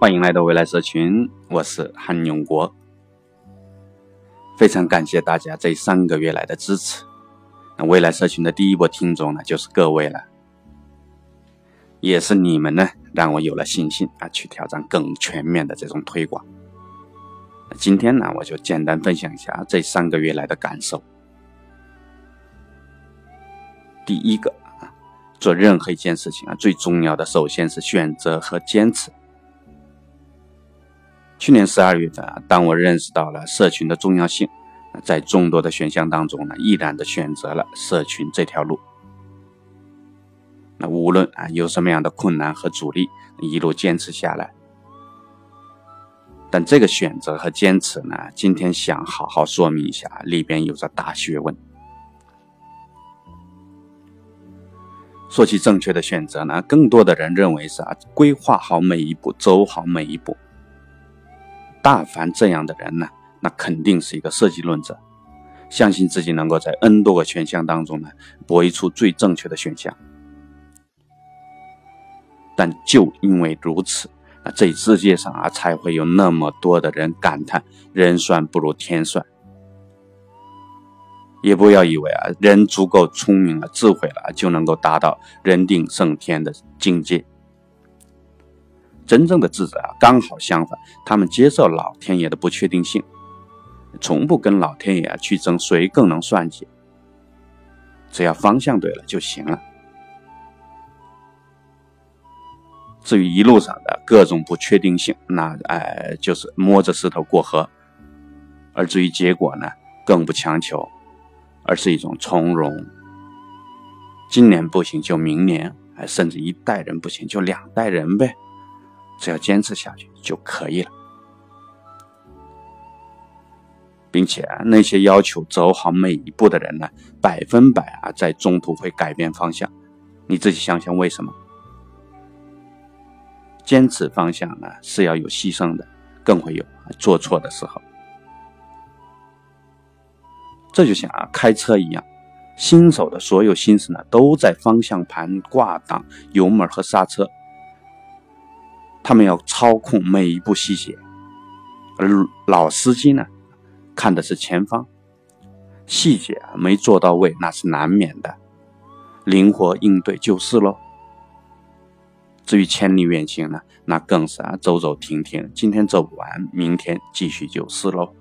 欢迎来到未来社群，我是韩永国。非常感谢大家这三个月来的支持。那未来社群的第一波听众呢，就是各位了，也是你们呢，让我有了信心啊，去挑战更全面的这种推广。今天呢，我就简单分享一下这三个月来的感受。第一个啊，做任何一件事情啊，最重要的首先是选择和坚持。去年十二月份啊，当我认识到了社群的重要性，在众多的选项当中呢，毅然的选择了社群这条路。那无论啊有什么样的困难和阻力，一路坚持下来。但这个选择和坚持呢，今天想好好说明一下，里边有着大学问。说起正确的选择呢，更多的人认为是啊，规划好每一步，走好每一步。大凡这样的人呢，那肯定是一个设计论者，相信自己能够在 N 多个选项当中呢，博弈出最正确的选项。但就因为如此，那这世界上啊，才会有那么多的人感叹人算不如天算。也不要以为啊，人足够聪明了、智慧了，就能够达到人定胜天的境界。真正的智者啊，刚好相反，他们接受老天爷的不确定性，从不跟老天爷啊去争谁更能算计，只要方向对了就行了。至于一路上的各种不确定性，那哎就是摸着石头过河；而至于结果呢，更不强求，而是一种从容。今年不行就明年，哎，甚至一代人不行就两代人呗。只要坚持下去就可以了，并且那些要求走好每一步的人呢，百分百啊在中途会改变方向。你自己想想为什么？坚持方向呢是要有牺牲的，更会有做错的时候。这就像啊开车一样，新手的所有心思呢都在方向盘、挂档、油门和刹车。他们要操控每一步细节，而老司机呢，看的是前方，细节没做到位那是难免的，灵活应对就是喽。至于千里远行呢，那更是啊走走停停，今天走不完，明天继续就是喽。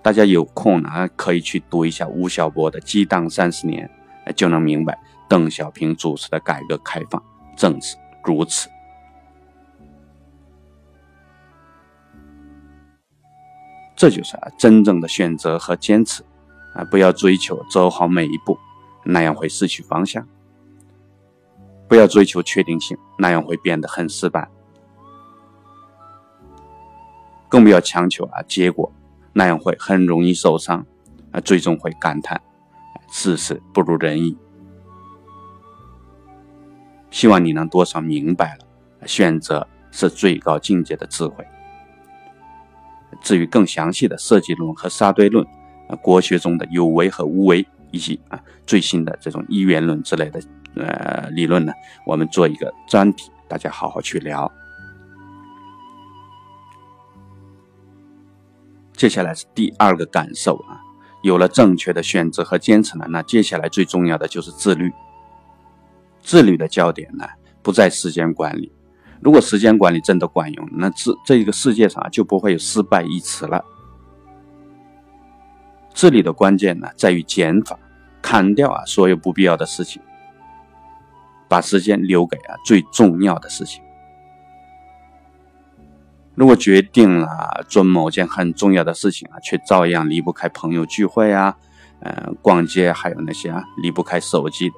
大家有空呢，可以去读一下吴晓波的《激荡三十年》，就能明白。邓小平主持的改革开放正是如此，这就是啊真正的选择和坚持啊！不要追求走好每一步，那样会失去方向；不要追求确定性，那样会变得很失败；更不要强求啊结果，那样会很容易受伤啊！最终会感叹事事不如人意。希望你能多少明白了，选择是最高境界的智慧。至于更详细的设计论和沙堆论，国学中的有为和无为，以及啊最新的这种一元论之类的呃理论呢，我们做一个专题，大家好好去聊。接下来是第二个感受啊，有了正确的选择和坚持呢，那接下来最重要的就是自律。自律的焦点呢，不在时间管理。如果时间管理真的管用，那这这一个世界上就不会有失败一词了。自律的关键呢，在于减法，砍掉啊所有不必要的事情，把时间留给啊最重要的事情。如果决定了做某件很重要的事情啊，却照样离不开朋友聚会啊，嗯，逛街，还有那些啊离不开手机的。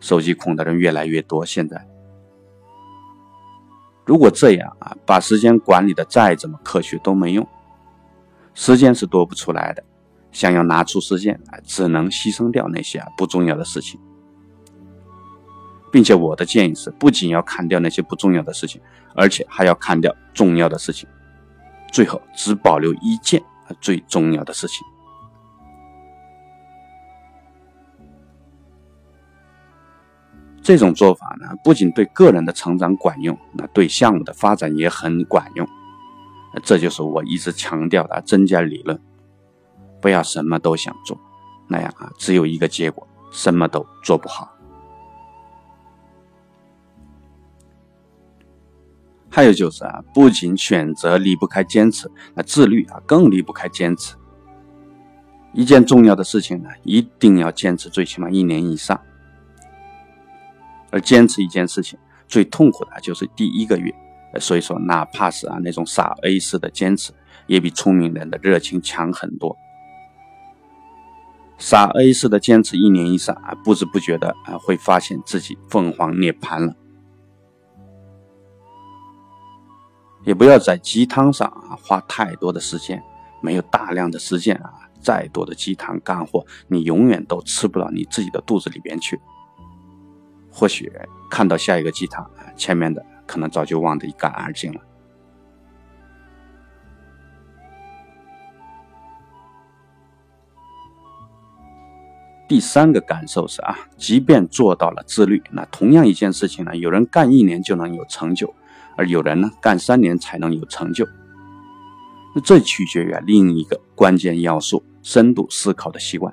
手机控的人越来越多。现在，如果这样啊，把时间管理的再怎么科学都没用，时间是多不出来的。想要拿出时间啊，只能牺牲掉那些啊不重要的事情，并且我的建议是，不仅要砍掉那些不重要的事情，而且还要砍掉重要的事情，最后只保留一件最重要的事情。这种做法呢，不仅对个人的成长管用，那对项目的发展也很管用。这就是我一直强调的增加理论，不要什么都想做，那样啊，只有一个结果，什么都做不好。还有就是啊，不仅选择离不开坚持，那自律啊更离不开坚持。一件重要的事情呢，一定要坚持最起码一年以上。而坚持一件事情最痛苦的就是第一个月。所以说，哪怕是啊那种傻 A 式的坚持，也比聪明人的热情强很多。傻 A 式的坚持一年以上啊，不知不觉的啊，会发现自己凤凰涅槃了。也不要在鸡汤上啊花太多的时间，没有大量的实践啊，再多的鸡汤干货，你永远都吃不到你自己的肚子里边去。或许看到下一个鸡汤，前面的。可能早就忘得一干二净了。第三个感受是啊，即便做到了自律，那同样一件事情呢，有人干一年就能有成就，而有人呢干三年才能有成就。那这取决于另一个关键要素——深度思考的习惯。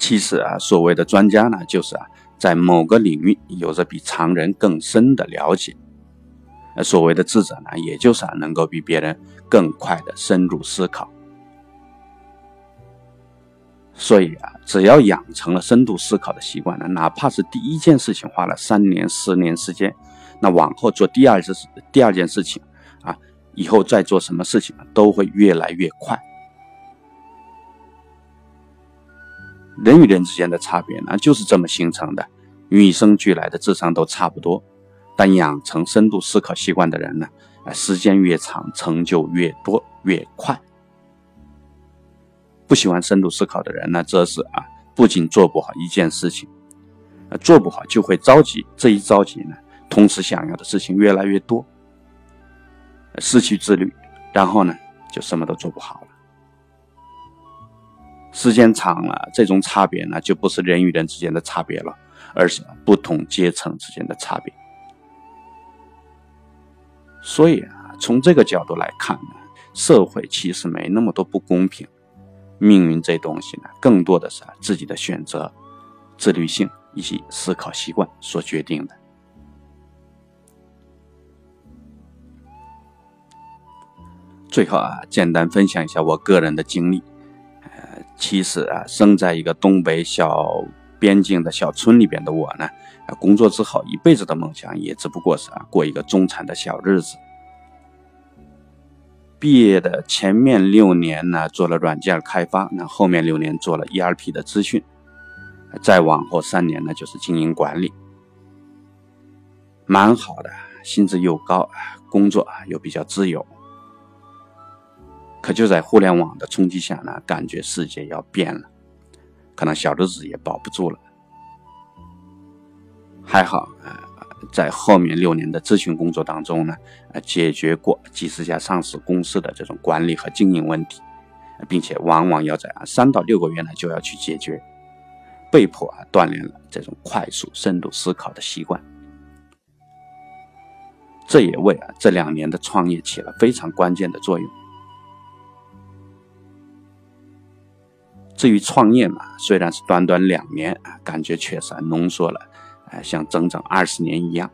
其实啊，所谓的专家呢，就是啊。在某个领域有着比常人更深的了解，所谓的智者呢，也就是啊能够比别人更快的深入思考。所以啊，只要养成了深度思考的习惯呢，哪怕是第一件事情花了三年、十年时间，那往后做第二次第二件事情啊，以后再做什么事情都会越来越快。人与人之间的差别呢，就是这么形成的。与生俱来的智商都差不多，但养成深度思考习惯的人呢，时间越长，成就越多越快。不喜欢深度思考的人呢，则是啊，不仅做不好一件事情，做不好就会着急。这一着急呢，同时想要的事情越来越多，失去自律，然后呢，就什么都做不好了。时间长了，这种差别呢，就不是人与人之间的差别了，而是不同阶层之间的差别。所以啊，从这个角度来看呢，社会其实没那么多不公平，命运这东西呢，更多的是自己的选择、自律性以及思考习惯所决定的。最后啊，简单分享一下我个人的经历。其实啊，生在一个东北小边境的小村里边的我呢，工作之后一辈子的梦想也只不过是啊过一个中产的小日子。毕业的前面六年呢，做了软件开发，那后面六年做了 ERP 的咨询，再往后三年呢就是经营管理，蛮好的，薪资又高，工作又比较自由。可就在互联网的冲击下呢，感觉世界要变了，可能小日子也保不住了。还好啊，在后面六年的咨询工作当中呢，解决过几十家上市公司的这种管理和经营问题，并且往往要在啊三到六个月呢就要去解决，被迫啊锻炼了这种快速深度思考的习惯。这也为啊这两年的创业起了非常关键的作用。至于创业嘛，虽然是短短两年啊，感觉确实浓缩了，哎，像整整二十年一样。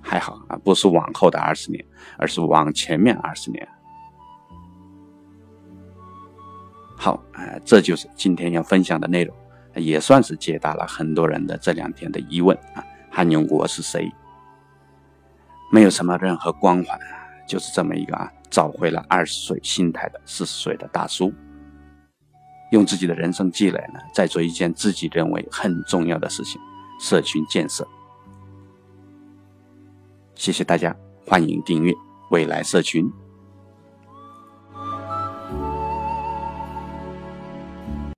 还好啊，不是往后的二十年，而是往前面二十年。好，哎，这就是今天要分享的内容，也算是解答了很多人的这两天的疑问啊。汉永国是谁？没有什么任何光环，就是这么一个啊，找回了二十岁心态的四十岁的大叔。用自己的人生积累呢，再做一件自己认为很重要的事情——社群建设。谢谢大家，欢迎订阅未来社群。